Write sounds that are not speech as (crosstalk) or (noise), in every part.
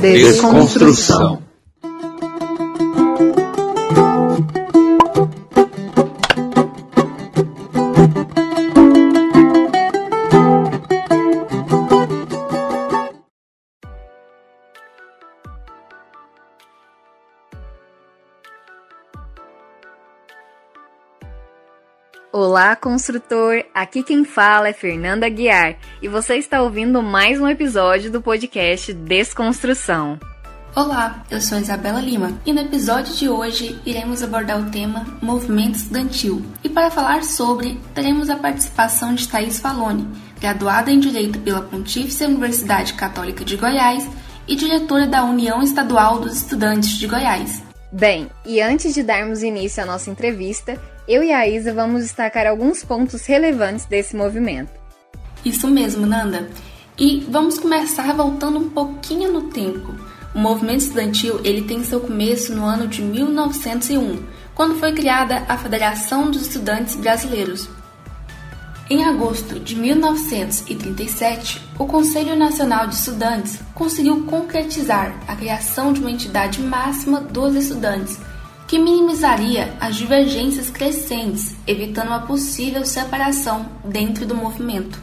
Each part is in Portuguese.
Desconstrução. Olá, construtor! Aqui quem fala é Fernanda Guiar e você está ouvindo mais um episódio do podcast Desconstrução. Olá, eu sou Isabela Lima e no episódio de hoje iremos abordar o tema Movimento Estudantil. E para falar sobre, teremos a participação de Thaís Faloni, graduada em Direito pela Pontífice Universidade Católica de Goiás e diretora da União Estadual dos Estudantes de Goiás. Bem, e antes de darmos início à nossa entrevista, eu e a Isa vamos destacar alguns pontos relevantes desse movimento. Isso mesmo, Nanda. E vamos começar voltando um pouquinho no tempo. O movimento estudantil ele tem seu começo no ano de 1901, quando foi criada a Federação dos Estudantes Brasileiros. Em agosto de 1937, o Conselho Nacional de Estudantes conseguiu concretizar a criação de uma entidade máxima dos estudantes, que minimizaria as divergências crescentes, evitando uma possível separação dentro do movimento.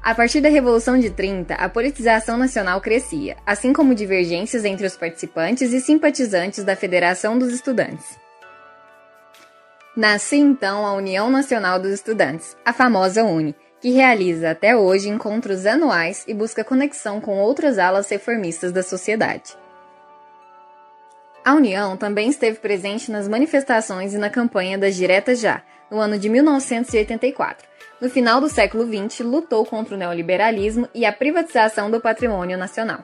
A partir da Revolução de 30, a politização nacional crescia, assim como divergências entre os participantes e simpatizantes da Federação dos Estudantes. Nasce então a União Nacional dos Estudantes, a famosa UNE, que realiza até hoje encontros anuais e busca conexão com outras alas reformistas da sociedade. A União também esteve presente nas manifestações e na campanha das Diretas Já, no ano de 1984. No final do século XX, lutou contra o neoliberalismo e a privatização do patrimônio nacional.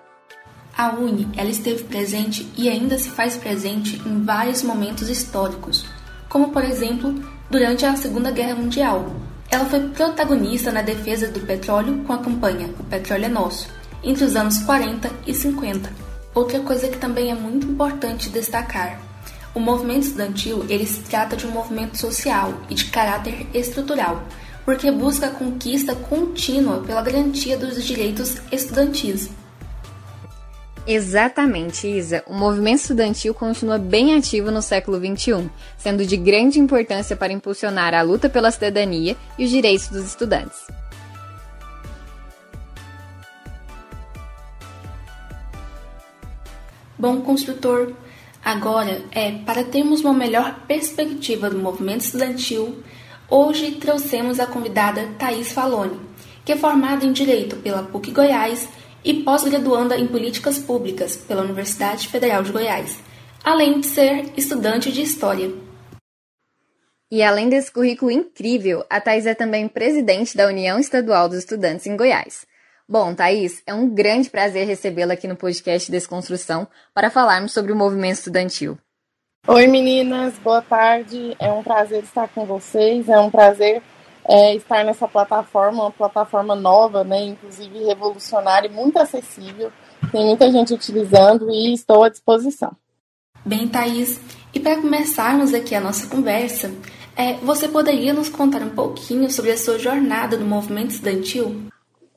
A UNE ela esteve presente e ainda se faz presente em vários momentos históricos, como por exemplo durante a Segunda Guerra Mundial. Ela foi protagonista na defesa do petróleo com a campanha O Petróleo é Nosso, entre os anos 40 e 50. Outra coisa que também é muito importante destacar, o movimento estudantil ele se trata de um movimento social e de caráter estrutural, porque busca a conquista contínua pela garantia dos direitos estudantis. Exatamente, Isa. O movimento estudantil continua bem ativo no século XXI, sendo de grande importância para impulsionar a luta pela cidadania e os direitos dos estudantes. Bom construtor, agora é para termos uma melhor perspectiva do movimento estudantil, hoje trouxemos a convidada Thaís Faloni, que é formada em Direito pela PUC Goiás e pós-graduanda em Políticas Públicas pela Universidade Federal de Goiás, além de ser estudante de História. E além desse currículo incrível, a Thais é também presidente da União Estadual dos Estudantes em Goiás. Bom, Thaís, é um grande prazer recebê-la aqui no podcast Desconstrução para falarmos sobre o movimento estudantil. Oi, meninas, boa tarde. É um prazer estar com vocês, é um prazer é, estar nessa plataforma, uma plataforma nova, né, inclusive revolucionária e muito acessível. Tem muita gente utilizando e estou à disposição. Bem, Thaís, e para começarmos aqui a nossa conversa, é, você poderia nos contar um pouquinho sobre a sua jornada no movimento estudantil?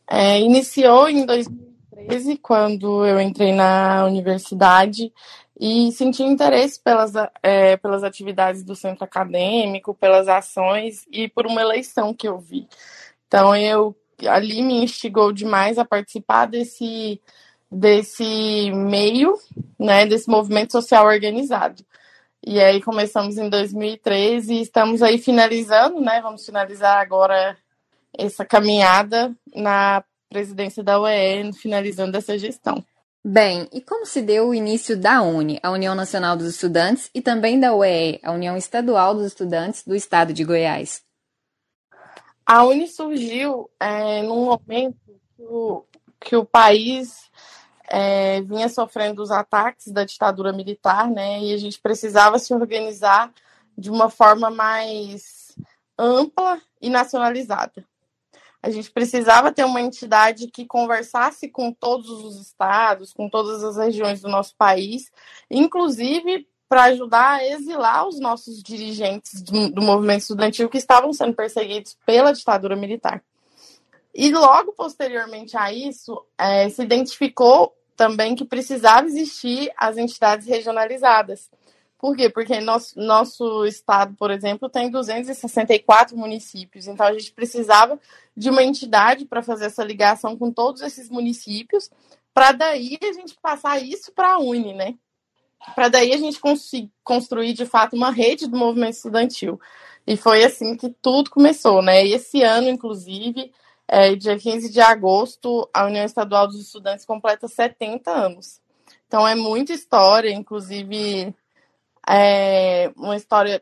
É, iniciou em 2013, quando eu entrei na universidade e senti interesse pelas, é, pelas atividades do centro acadêmico, pelas ações e por uma eleição que eu vi. Então, eu ali me instigou demais a participar desse, desse meio, né, desse movimento social organizado. E aí começamos em 2013 e estamos aí finalizando, né? Vamos finalizar agora essa caminhada na presidência da UE, finalizando essa gestão. Bem, e como se deu o início da UNE, a União Nacional dos Estudantes, e também da UE, a União Estadual dos Estudantes do Estado de Goiás? A UNE surgiu é, num momento que o, que o país é, vinha sofrendo os ataques da ditadura militar, né? E a gente precisava se organizar de uma forma mais ampla e nacionalizada a gente precisava ter uma entidade que conversasse com todos os estados, com todas as regiões do nosso país, inclusive para ajudar a exilar os nossos dirigentes do, do, movimento estudantil que estavam sendo perseguidos pela ditadura militar. E logo posteriormente a isso, é, se identificou também que precisava existir as entidades regionalizadas. Por quê? Porque nosso, nosso estado, por exemplo, tem 264 municípios, então a gente precisava de uma entidade para fazer essa ligação com todos esses municípios, para daí a gente passar isso para a Uni, né? Para daí a gente construir de fato uma rede do movimento estudantil. E foi assim que tudo começou, né? E esse ano, inclusive, é, dia 15 de agosto, a União Estadual dos Estudantes completa 70 anos. Então é muita história, inclusive é uma história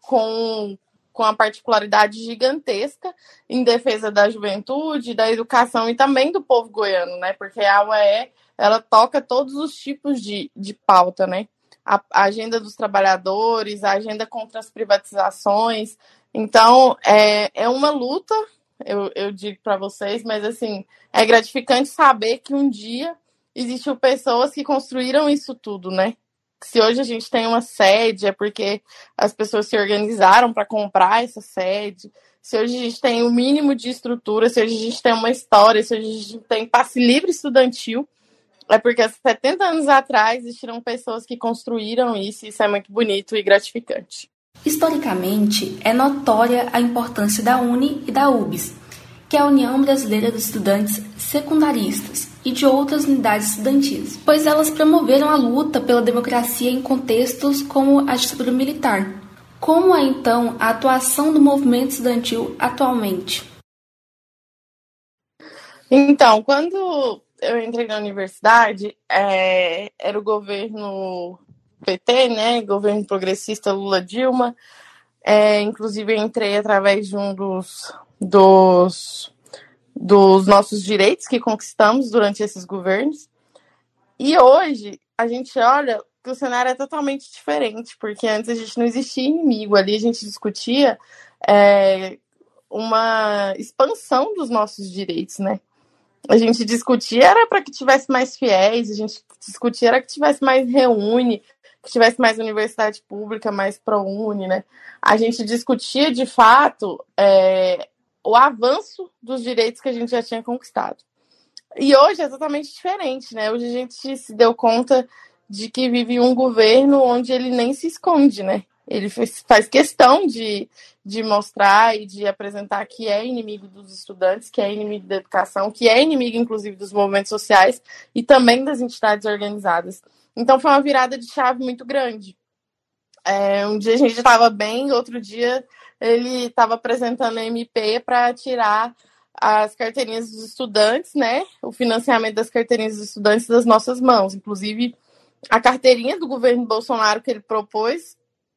com, com a particularidade gigantesca em defesa da juventude, da educação e também do povo goiano, né? Porque a UEE, ela toca todos os tipos de, de pauta, né? A, a agenda dos trabalhadores, a agenda contra as privatizações. Então, é, é uma luta, eu, eu digo para vocês, mas assim, é gratificante saber que um dia existiu pessoas que construíram isso tudo, né? Se hoje a gente tem uma sede, é porque as pessoas se organizaram para comprar essa sede. Se hoje a gente tem o um mínimo de estrutura, se hoje a gente tem uma história, se hoje a gente tem passe livre estudantil, é porque há 70 anos atrás existiram pessoas que construíram isso, e isso é muito bonito e gratificante. Historicamente, é notória a importância da UNE e da UBS, que é a União Brasileira dos Estudantes Secundaristas, e de outras unidades estudantis, pois elas promoveram a luta pela democracia em contextos como a ditadura militar. Como é então a atuação do movimento estudantil atualmente? Então, quando eu entrei na universidade, é, era o governo PT, né, governo progressista Lula Dilma. É, inclusive, entrei através de um dos, dos dos nossos direitos que conquistamos durante esses governos. E hoje a gente olha que o cenário é totalmente diferente, porque antes a gente não existia inimigo, ali a gente discutia é, uma expansão dos nossos direitos, né? A gente discutia era para que tivesse mais fiéis, a gente discutia era que tivesse mais reúne, que tivesse mais universidade pública, mais ProUni, né? A gente discutia de fato é, o avanço dos direitos que a gente já tinha conquistado. E hoje é totalmente diferente, né? Hoje a gente se deu conta de que vive um governo onde ele nem se esconde, né? Ele faz questão de, de mostrar e de apresentar que é inimigo dos estudantes, que é inimigo da educação, que é inimigo, inclusive, dos movimentos sociais e também das entidades organizadas. Então foi uma virada de chave muito grande. É, um dia a gente estava bem, outro dia ele estava apresentando a MP para tirar as carteirinhas dos estudantes, né? O financiamento das carteirinhas dos estudantes das nossas mãos. Inclusive, a carteirinha do governo Bolsonaro que ele propôs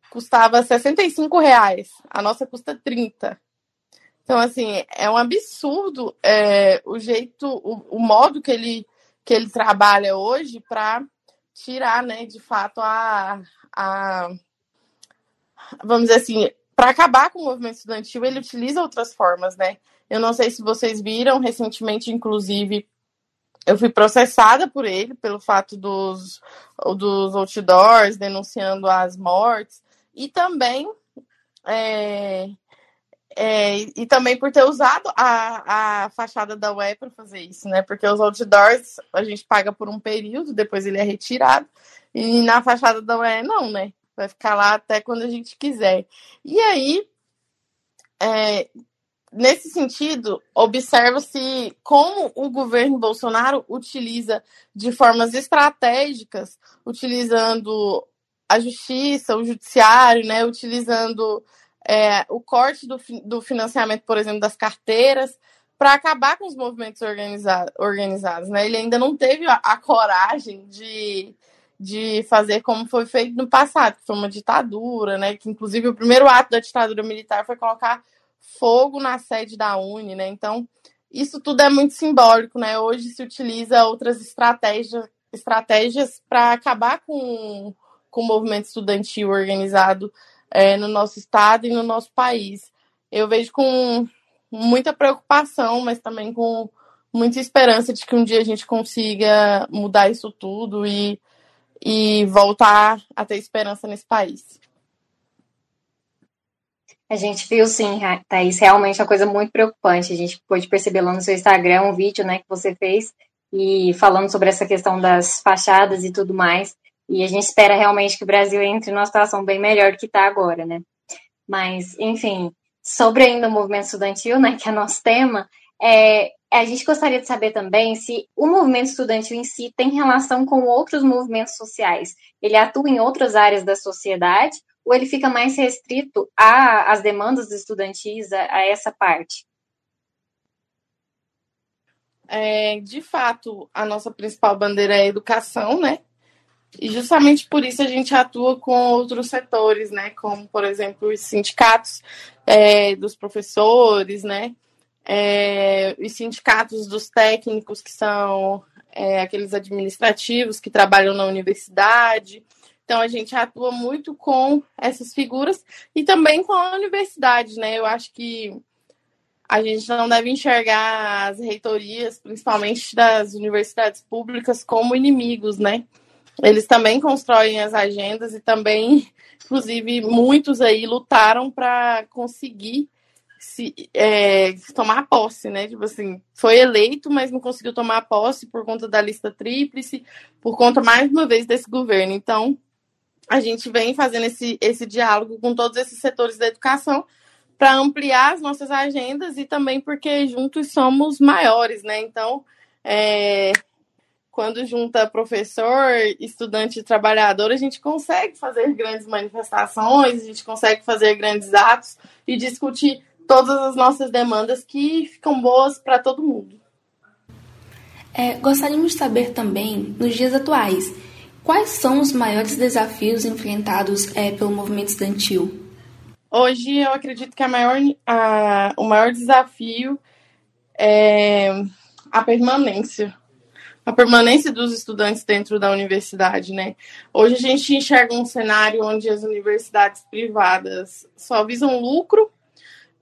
custava 65 reais. A nossa custa 30. Então, assim, é um absurdo é, o jeito, o, o, modo que ele, que ele trabalha hoje para tirar, né, de fato, a, a vamos dizer assim, para acabar com o movimento estudantil, ele utiliza outras formas, né? Eu não sei se vocês viram, recentemente, inclusive, eu fui processada por ele, pelo fato dos, dos outdoors denunciando as mortes, e também. É, é, e também por ter usado a, a fachada da UE para fazer isso, né? Porque os outdoors a gente paga por um período, depois ele é retirado, e na fachada da UE não, né? Vai ficar lá até quando a gente quiser. E aí, é, nesse sentido, observa-se como o governo Bolsonaro utiliza de formas estratégicas, utilizando a justiça, o judiciário, né, utilizando é, o corte do, do financiamento, por exemplo, das carteiras, para acabar com os movimentos organiza organizados. Né? Ele ainda não teve a, a coragem de de fazer como foi feito no passado, que foi uma ditadura, né? Que inclusive o primeiro ato da ditadura militar foi colocar fogo na sede da Uni, né? Então, isso tudo é muito simbólico, né? Hoje se utiliza outras estratégias estratégias para acabar com, com o movimento estudantil organizado é, no nosso estado e no nosso país. Eu vejo com muita preocupação, mas também com muita esperança de que um dia a gente consiga mudar isso tudo e e voltar a ter esperança nesse país. A gente viu sim, Thaís, realmente uma coisa muito preocupante. A gente pôde perceber lá no seu Instagram um vídeo né, que você fez e falando sobre essa questão das fachadas e tudo mais. E a gente espera realmente que o Brasil entre numa situação bem melhor do que está agora, né? Mas, enfim, sobre ainda o movimento estudantil, né, que é nosso tema, é, a gente gostaria de saber também se o movimento estudantil em si tem relação com outros movimentos sociais. Ele atua em outras áreas da sociedade ou ele fica mais restrito às demandas estudantis, a, a essa parte? É, de fato, a nossa principal bandeira é a educação, né? E justamente por isso a gente atua com outros setores, né? Como, por exemplo, os sindicatos é, dos professores, né? É, os sindicatos dos técnicos, que são é, aqueles administrativos que trabalham na universidade. Então, a gente atua muito com essas figuras e também com a universidade, né? Eu acho que a gente não deve enxergar as reitorias, principalmente das universidades públicas, como inimigos, né? Eles também constroem as agendas e também, inclusive, muitos aí lutaram para conseguir se, é, tomar posse, né? Tipo assim, foi eleito, mas não conseguiu tomar posse por conta da lista tríplice, por conta, mais uma vez, desse governo. Então, a gente vem fazendo esse, esse diálogo com todos esses setores da educação para ampliar as nossas agendas e também porque juntos somos maiores, né? Então, é, quando junta professor, estudante e trabalhador, a gente consegue fazer grandes manifestações, a gente consegue fazer grandes atos e discutir todas as nossas demandas que ficam boas para todo mundo. É, gostaríamos de saber também, nos dias atuais, quais são os maiores desafios enfrentados é, pelo movimento estudantil? Hoje eu acredito que a maior, a, o maior desafio é a permanência a permanência dos estudantes dentro da universidade, né? Hoje a gente enxerga um cenário onde as universidades privadas só visam lucro,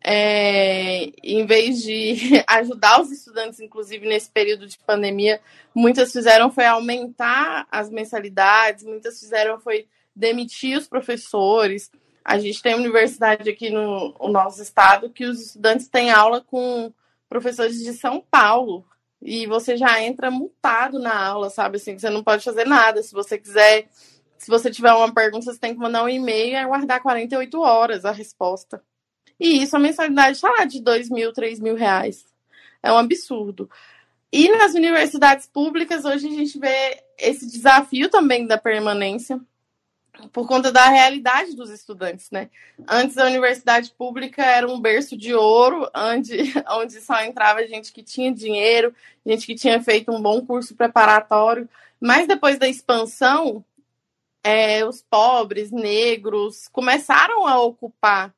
é, em vez de (laughs) ajudar os estudantes, inclusive nesse período de pandemia, muitas fizeram foi aumentar as mensalidades, muitas fizeram foi demitir os professores. A gente tem universidade aqui no, no nosso estado que os estudantes têm aula com professores de São Paulo, e você já entra multado na aula, sabe? Assim, você não pode fazer nada. Se você quiser, se você tiver uma pergunta, você tem que mandar um e-mail e aguardar 48 horas a resposta. E isso, a mensalidade está lá de 2 mil, 3 mil reais. É um absurdo. E nas universidades públicas, hoje a gente vê esse desafio também da permanência por conta da realidade dos estudantes, né? Antes a universidade pública era um berço de ouro, onde, (laughs) onde só entrava gente que tinha dinheiro, gente que tinha feito um bom curso preparatório, mas depois da expansão, é, os pobres, negros, começaram a ocupar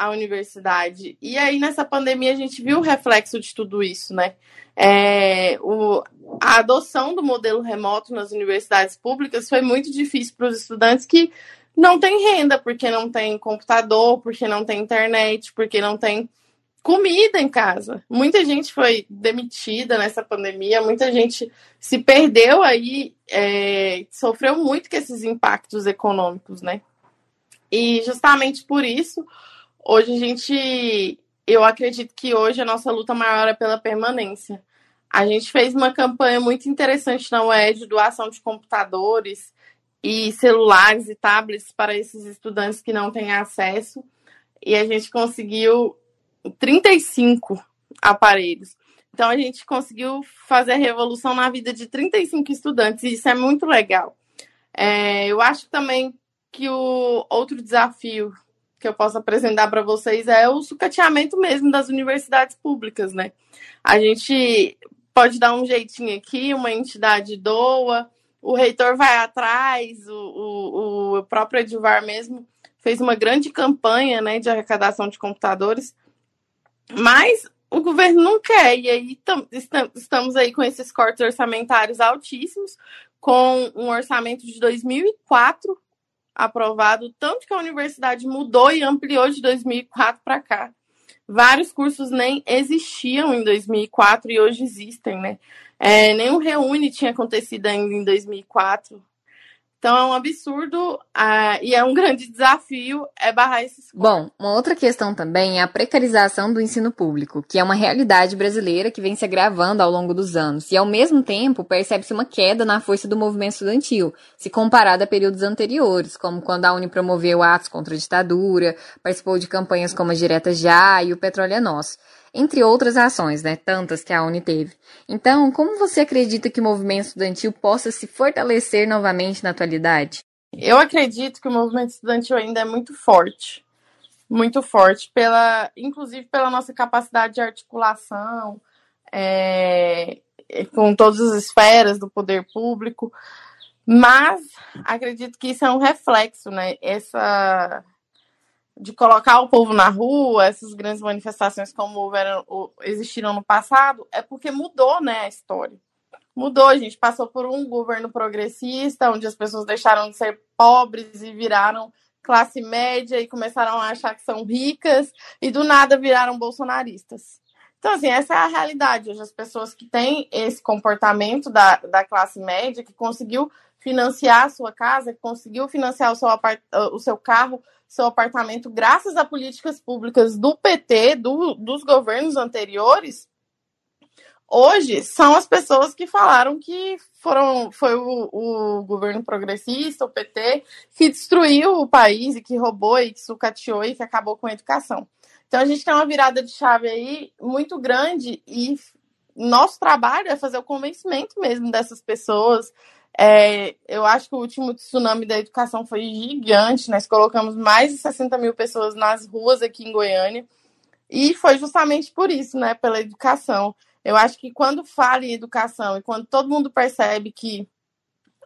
a universidade. E aí, nessa pandemia, a gente viu o reflexo de tudo isso, né? É, o, a adoção do modelo remoto nas universidades públicas foi muito difícil para os estudantes que não têm renda, porque não tem computador, porque não tem internet, porque não tem comida em casa. Muita gente foi demitida nessa pandemia, muita gente se perdeu aí, é, sofreu muito com esses impactos econômicos, né? E justamente por isso, hoje a gente, eu acredito que hoje a nossa luta maior é pela permanência. A gente fez uma campanha muito interessante na UED, doação de computadores e celulares e tablets para esses estudantes que não têm acesso. E a gente conseguiu 35 aparelhos. Então a gente conseguiu fazer a revolução na vida de 35 estudantes, e isso é muito legal. É, eu acho também que o outro desafio que eu posso apresentar para vocês é o sucateamento mesmo das universidades públicas, né? A gente pode dar um jeitinho aqui, uma entidade doa, o reitor vai atrás, o, o, o próprio Edivar mesmo fez uma grande campanha né, de arrecadação de computadores, mas o governo não quer, e aí tam, estamos aí com esses cortes orçamentários altíssimos, com um orçamento de 2004 aprovado, tanto que a universidade mudou e ampliou de 2004 para cá. Vários cursos nem existiam em 2004 e hoje existem, né? É, nenhum Reúne tinha acontecido ainda em 2004. Então é um absurdo uh, e é um grande desafio é barrar esses. Bom, uma outra questão também é a precarização do ensino público, que é uma realidade brasileira que vem se agravando ao longo dos anos. E ao mesmo tempo percebe-se uma queda na força do movimento estudantil, se comparado a períodos anteriores, como quando a Uni promoveu atos contra a ditadura, participou de campanhas como a Direta Já e o Petróleo é Nosso entre outras ações, né, tantas que a Uni teve. Então, como você acredita que o movimento estudantil possa se fortalecer novamente na atualidade? Eu acredito que o movimento estudantil ainda é muito forte, muito forte, pela, inclusive pela nossa capacidade de articulação é, com todas as esferas do poder público, mas acredito que isso é um reflexo, né? Essa de colocar o povo na rua, essas grandes manifestações como houveram, existiram no passado, é porque mudou né, a história. Mudou, a gente passou por um governo progressista, onde as pessoas deixaram de ser pobres e viraram classe média e começaram a achar que são ricas, e do nada viraram bolsonaristas. Então, assim, essa é a realidade. Hoje, as pessoas que têm esse comportamento da, da classe média, que conseguiu financiar a sua casa, que conseguiu financiar o seu, apart... o seu carro, seu apartamento, graças a políticas públicas do PT, do, dos governos anteriores, hoje são as pessoas que falaram que foram, foi o, o, governo progressista, o PT, que destruiu o país e que roubou e que sucateou e que acabou com a educação. Então a gente tem uma virada de chave aí muito grande e nosso trabalho é fazer o convencimento mesmo dessas pessoas, é, eu acho que o último tsunami da educação foi gigante. Nós colocamos mais de 60 mil pessoas nas ruas aqui em Goiânia. E foi justamente por isso, né? Pela educação. Eu acho que quando fala em educação e quando todo mundo percebe que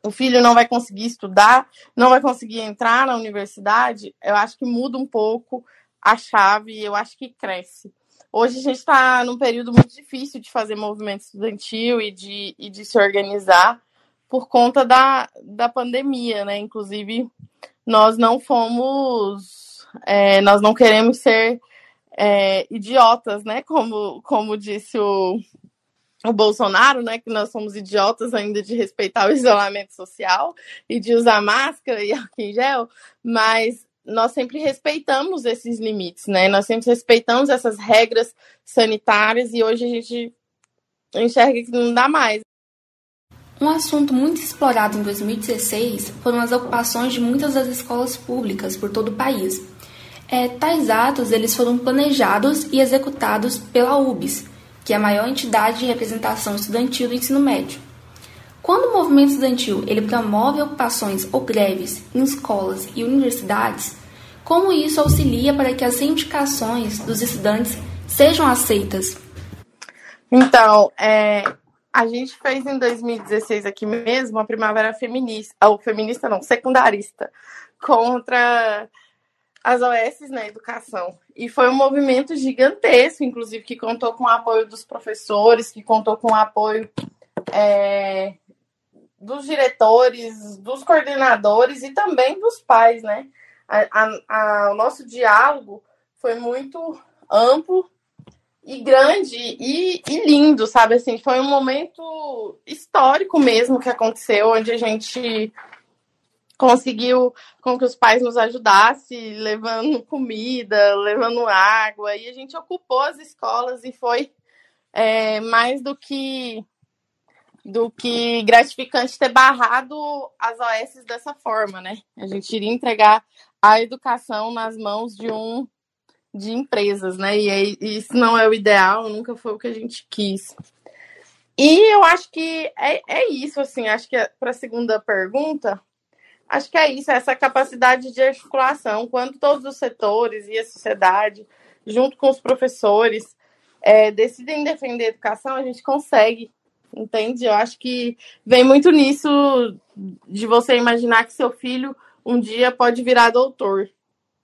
o filho não vai conseguir estudar, não vai conseguir entrar na universidade, eu acho que muda um pouco a chave e eu acho que cresce. Hoje a gente está num período muito difícil de fazer movimento estudantil e de, e de se organizar por conta da, da pandemia, né? Inclusive, nós não fomos, é, nós não queremos ser é, idiotas, né? Como, como disse o, o Bolsonaro, né? Que nós somos idiotas ainda de respeitar o isolamento social e de usar máscara e (laughs) álcool em gel, mas nós sempre respeitamos esses limites, né? Nós sempre respeitamos essas regras sanitárias e hoje a gente enxerga que não dá mais. Um assunto muito explorado em 2016 foram as ocupações de muitas das escolas públicas por todo o país. É, tais atos eles foram planejados e executados pela UBS, que é a maior entidade de representação estudantil do ensino médio. Quando o movimento estudantil ele promove ocupações ou greves em escolas e universidades, como isso auxilia para que as reivindicações dos estudantes sejam aceitas? Então, é, a gente fez em 2016 aqui mesmo a primavera feminista, ou feminista não, secundarista, contra as OS na educação. E foi um movimento gigantesco, inclusive, que contou com o apoio dos professores, que contou com o apoio é, dos diretores, dos coordenadores e também dos pais, né? A, a, a, o nosso diálogo foi muito amplo e grande e, e, lindo, sabe? Assim, foi um momento histórico mesmo que aconteceu, onde a gente conseguiu com que os pais nos ajudassem, levando comida, levando água, e a gente ocupou as escolas e foi é, mais do que do que gratificante ter barrado as OS dessa forma, né? A gente iria entregar a educação nas mãos de um de empresas, né? E, isso não é o ideal, nunca foi o que a gente quis. E eu acho que é, é isso, assim, acho que é, para a segunda pergunta, acho que é isso, essa capacidade de articulação, quando todos os setores e a sociedade, junto com os professores, é, decidem defender a educação, a gente consegue, entende? Eu acho que vem muito nisso de você imaginar que seu filho um dia pode virar doutor.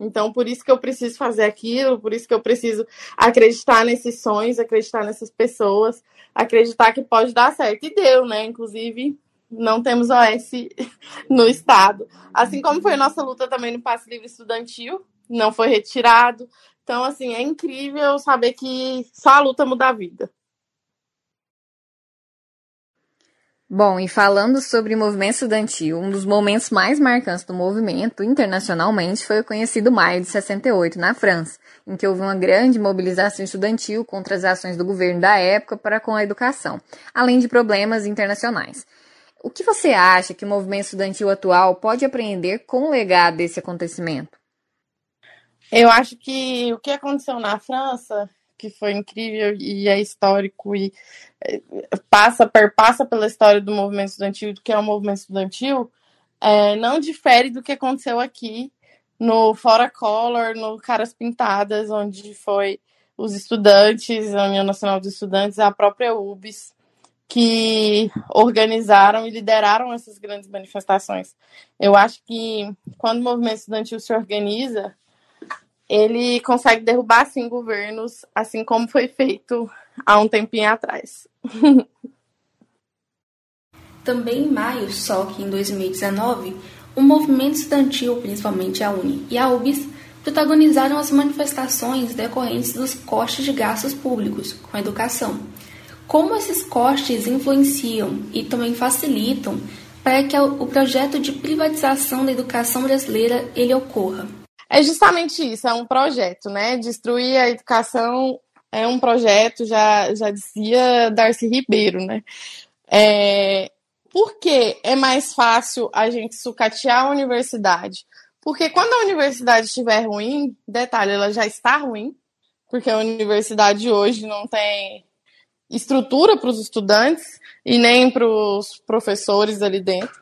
Então, por isso que eu preciso fazer aquilo, por isso que eu preciso acreditar nesses sonhos, acreditar nessas pessoas, acreditar que pode dar certo. E deu, né? Inclusive, não temos OS (laughs) no Estado. Assim como foi nossa luta também no passe livre estudantil, não foi retirado. Então, assim, é incrível saber que só a luta muda a vida. Bom, e falando sobre movimento estudantil, um dos momentos mais marcantes do movimento internacionalmente foi o conhecido Maio de 68, na França, em que houve uma grande mobilização estudantil contra as ações do governo da época para com a educação, além de problemas internacionais. O que você acha que o movimento estudantil atual pode aprender com o legado desse acontecimento? Eu acho que o que aconteceu na França que foi incrível e é histórico e é, passa, perpassa pela história do movimento estudantil, do que é o movimento estudantil, é, não difere do que aconteceu aqui no Fora Color, no Caras Pintadas, onde foi os estudantes, a União Nacional dos Estudantes, a própria UBS, que organizaram e lideraram essas grandes manifestações. Eu acho que quando o movimento estudantil se organiza, ele consegue derrubar sim governos, assim como foi feito há um tempinho atrás. (laughs) Também em maio, só que em 2019, o movimento estudantil, principalmente a UNI e a UBS, protagonizaram as manifestações decorrentes dos cortes de gastos públicos com a educação. Como esses cortes influenciam e também facilitam para que o projeto de privatização da educação brasileira ele ocorra? É justamente isso, é um projeto, né? Destruir a educação é um projeto, já, já dizia Darcy Ribeiro, né? É, por que é mais fácil a gente sucatear a universidade? Porque quando a universidade estiver ruim, detalhe, ela já está ruim, porque a universidade hoje não tem estrutura para os estudantes e nem para os professores ali dentro.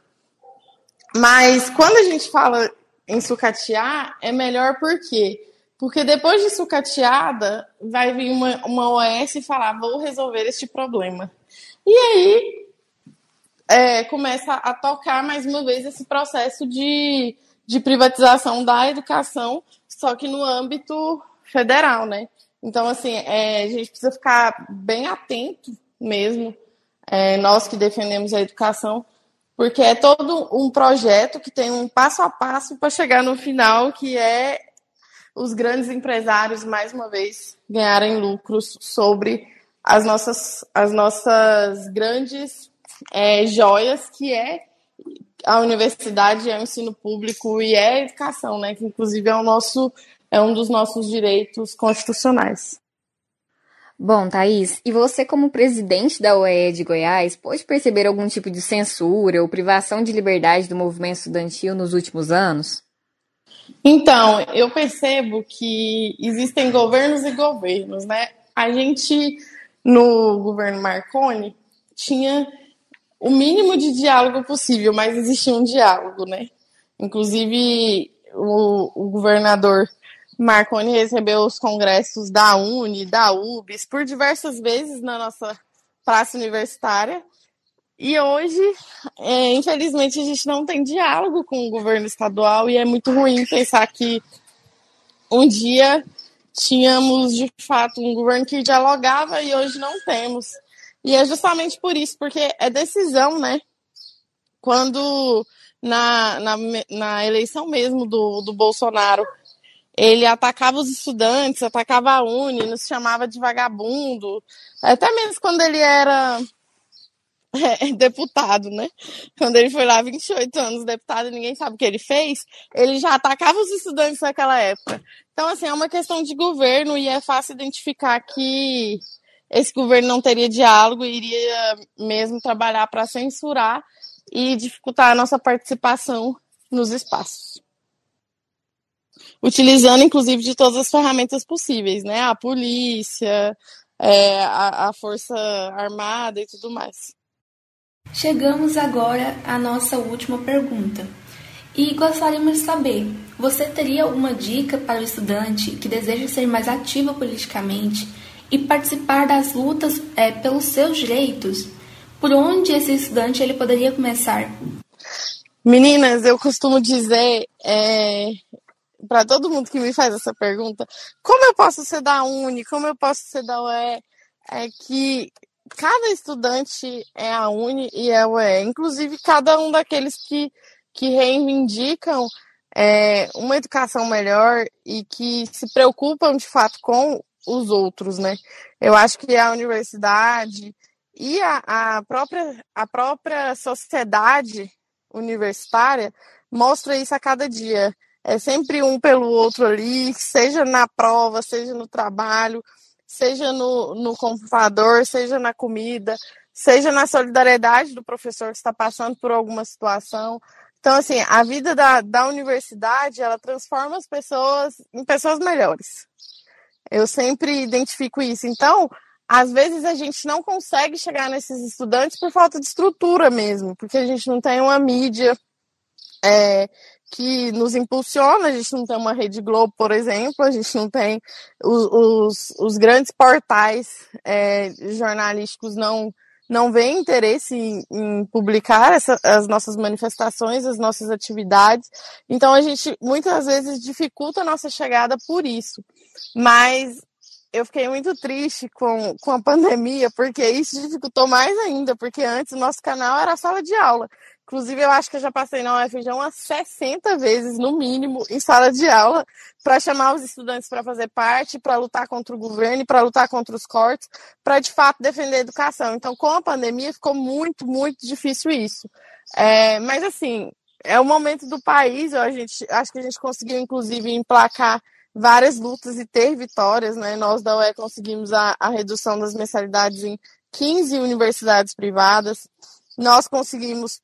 Mas quando a gente fala em sucatear é melhor por quê? Porque depois de sucateada, vai vir uma, uma OS e falar: vou resolver este problema. E aí é, começa a tocar mais uma vez esse processo de, de privatização da educação, só que no âmbito federal, né? Então, assim, é, a gente precisa ficar bem atento mesmo, é, nós que defendemos a educação, porque é todo um projeto que tem um passo a passo para chegar no final, que é os grandes empresários, mais uma vez, ganharem lucros sobre as nossas, as nossas grandes é, joias, que é a universidade, é o ensino público e é a educação, né? Que inclusive é, o nosso, é um dos nossos direitos constitucionais. Bom, Thaís, e você, como presidente da OEE de Goiás, pode perceber algum tipo de censura ou privação de liberdade do movimento estudantil nos últimos anos? Então, eu percebo que existem governos e governos, né? A gente, no governo Marconi, tinha o mínimo de diálogo possível, mas existia um diálogo, né? Inclusive, o, o governador Marconi recebeu os congressos da Uni, da UBS, por diversas vezes na nossa praça universitária. E hoje, é, infelizmente, a gente não tem diálogo com o governo estadual e é muito ruim pensar que um dia tínhamos, de fato, um governo que dialogava e hoje não temos. E é justamente por isso, porque é decisão, né? Quando na, na, na eleição mesmo do, do Bolsonaro, ele atacava os estudantes, atacava a Uni, nos chamava de vagabundo, até mesmo quando ele era (laughs) é, deputado, né? Quando ele foi lá 28 anos deputado, ninguém sabe o que ele fez, ele já atacava os estudantes naquela época. Então, assim, é uma questão de governo e é fácil identificar que esse governo não teria diálogo e iria mesmo trabalhar para censurar e dificultar a nossa participação nos espaços utilizando inclusive de todas as ferramentas possíveis, né? A polícia, é, a, a Força Armada e tudo mais. Chegamos agora à nossa última pergunta. E gostaríamos de saber: você teria alguma dica para o estudante que deseja ser mais ativo politicamente e participar das lutas é, pelos seus direitos? Por onde esse estudante ele poderia começar? Meninas, eu costumo dizer, é, para todo mundo que me faz essa pergunta, como eu posso ser da Uni, como eu posso ser da UE, é que cada estudante é a Uni e é a UE, inclusive cada um daqueles que, que reivindicam é, uma educação melhor e que se preocupam de fato com os outros, né? Eu acho que a universidade e a, a, própria, a própria sociedade universitária mostra isso a cada dia. É sempre um pelo outro ali, seja na prova, seja no trabalho, seja no, no computador, seja na comida, seja na solidariedade do professor que está passando por alguma situação. Então, assim, a vida da, da universidade, ela transforma as pessoas em pessoas melhores. Eu sempre identifico isso. Então, às vezes a gente não consegue chegar nesses estudantes por falta de estrutura mesmo, porque a gente não tem uma mídia é, que nos impulsiona, a gente não tem uma Rede Globo, por exemplo, a gente não tem os, os, os grandes portais é, jornalísticos não não vê interesse em, em publicar essa, as nossas manifestações, as nossas atividades. Então a gente muitas vezes dificulta a nossa chegada por isso. Mas eu fiquei muito triste com, com a (laughs) pandemia, porque isso dificultou mais ainda, porque antes o nosso canal era sala de aula. Inclusive, eu acho que eu já passei na UFJ umas 60 vezes, no mínimo, em sala de aula, para chamar os estudantes para fazer parte, para lutar contra o governo, para lutar contra os cortes, para de fato defender a educação. Então, com a pandemia, ficou muito, muito difícil isso. É, mas, assim, é o momento do país, a gente, acho que a gente conseguiu, inclusive, emplacar várias lutas e ter vitórias, né? Nós da UE conseguimos a, a redução das mensalidades em 15 universidades privadas. Nós conseguimos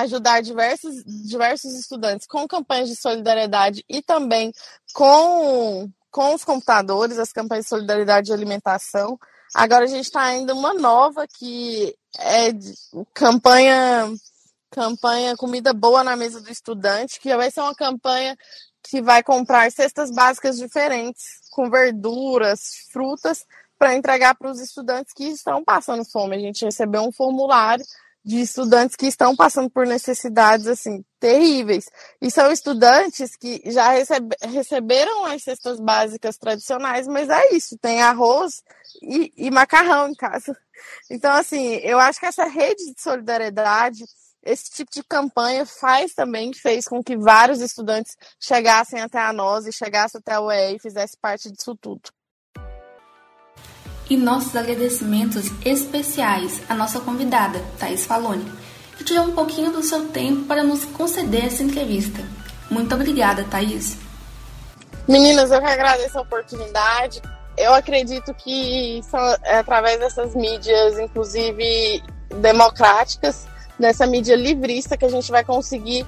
ajudar diversos, diversos estudantes com campanhas de solidariedade e também com, com os computadores, as campanhas de solidariedade e alimentação. Agora a gente está indo uma nova que é campanha campanha comida boa na mesa do estudante, que vai ser uma campanha que vai comprar cestas básicas diferentes com verduras, frutas para entregar para os estudantes que estão passando fome. A gente recebeu um formulário de estudantes que estão passando por necessidades assim terríveis. E são estudantes que já recebe, receberam as cestas básicas tradicionais, mas é isso, tem arroz e, e macarrão em casa. Então, assim, eu acho que essa rede de solidariedade, esse tipo de campanha faz também, fez com que vários estudantes chegassem até a nós e chegassem até a UE e fizesse parte disso tudo e nossos agradecimentos especiais à nossa convidada, Thais Faloni, que tirou um pouquinho do seu tempo para nos conceder essa entrevista. Muito obrigada, Thais. Meninas, eu que agradeço a oportunidade. Eu acredito que através dessas mídias, inclusive democráticas, dessa mídia livrista, que a gente vai conseguir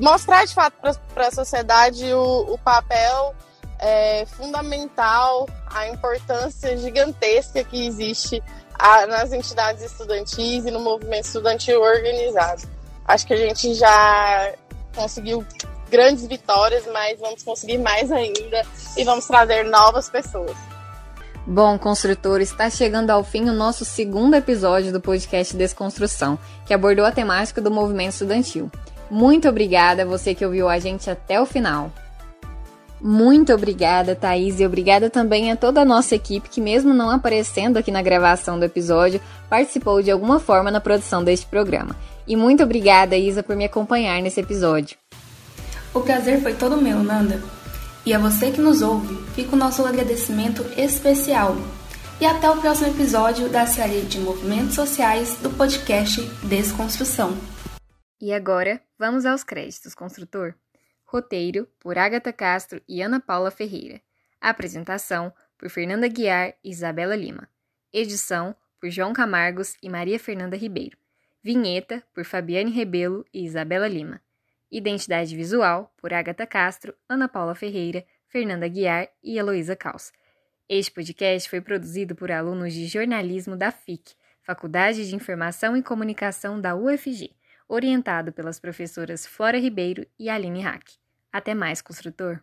mostrar de fato para a sociedade o, o papel é fundamental a importância gigantesca que existe a, nas entidades estudantis e no movimento estudantil organizado. Acho que a gente já conseguiu grandes vitórias, mas vamos conseguir mais ainda e vamos trazer novas pessoas. Bom, construtor, está chegando ao fim o nosso segundo episódio do podcast Desconstrução, que abordou a temática do movimento estudantil. Muito obrigada a você que ouviu a gente até o final. Muito obrigada, Thaís, e obrigada também a toda a nossa equipe que, mesmo não aparecendo aqui na gravação do episódio, participou de alguma forma na produção deste programa. E muito obrigada, Isa, por me acompanhar nesse episódio. O prazer foi todo meu, Nanda. E a você que nos ouve, fica o nosso agradecimento especial. E até o próximo episódio da série de movimentos sociais do podcast Desconstrução. E agora, vamos aos créditos, construtor. Roteiro por Agatha Castro e Ana Paula Ferreira. Apresentação por Fernanda Guiar e Isabela Lima. Edição por João Camargos e Maria Fernanda Ribeiro. Vinheta por Fabiane Rebelo e Isabela Lima. Identidade visual por Agatha Castro, Ana Paula Ferreira, Fernanda Guiar e Heloísa Caos. Este podcast foi produzido por alunos de jornalismo da FIC, Faculdade de Informação e Comunicação da UFG, orientado pelas professoras Flora Ribeiro e Aline Hack. Até mais, construtor!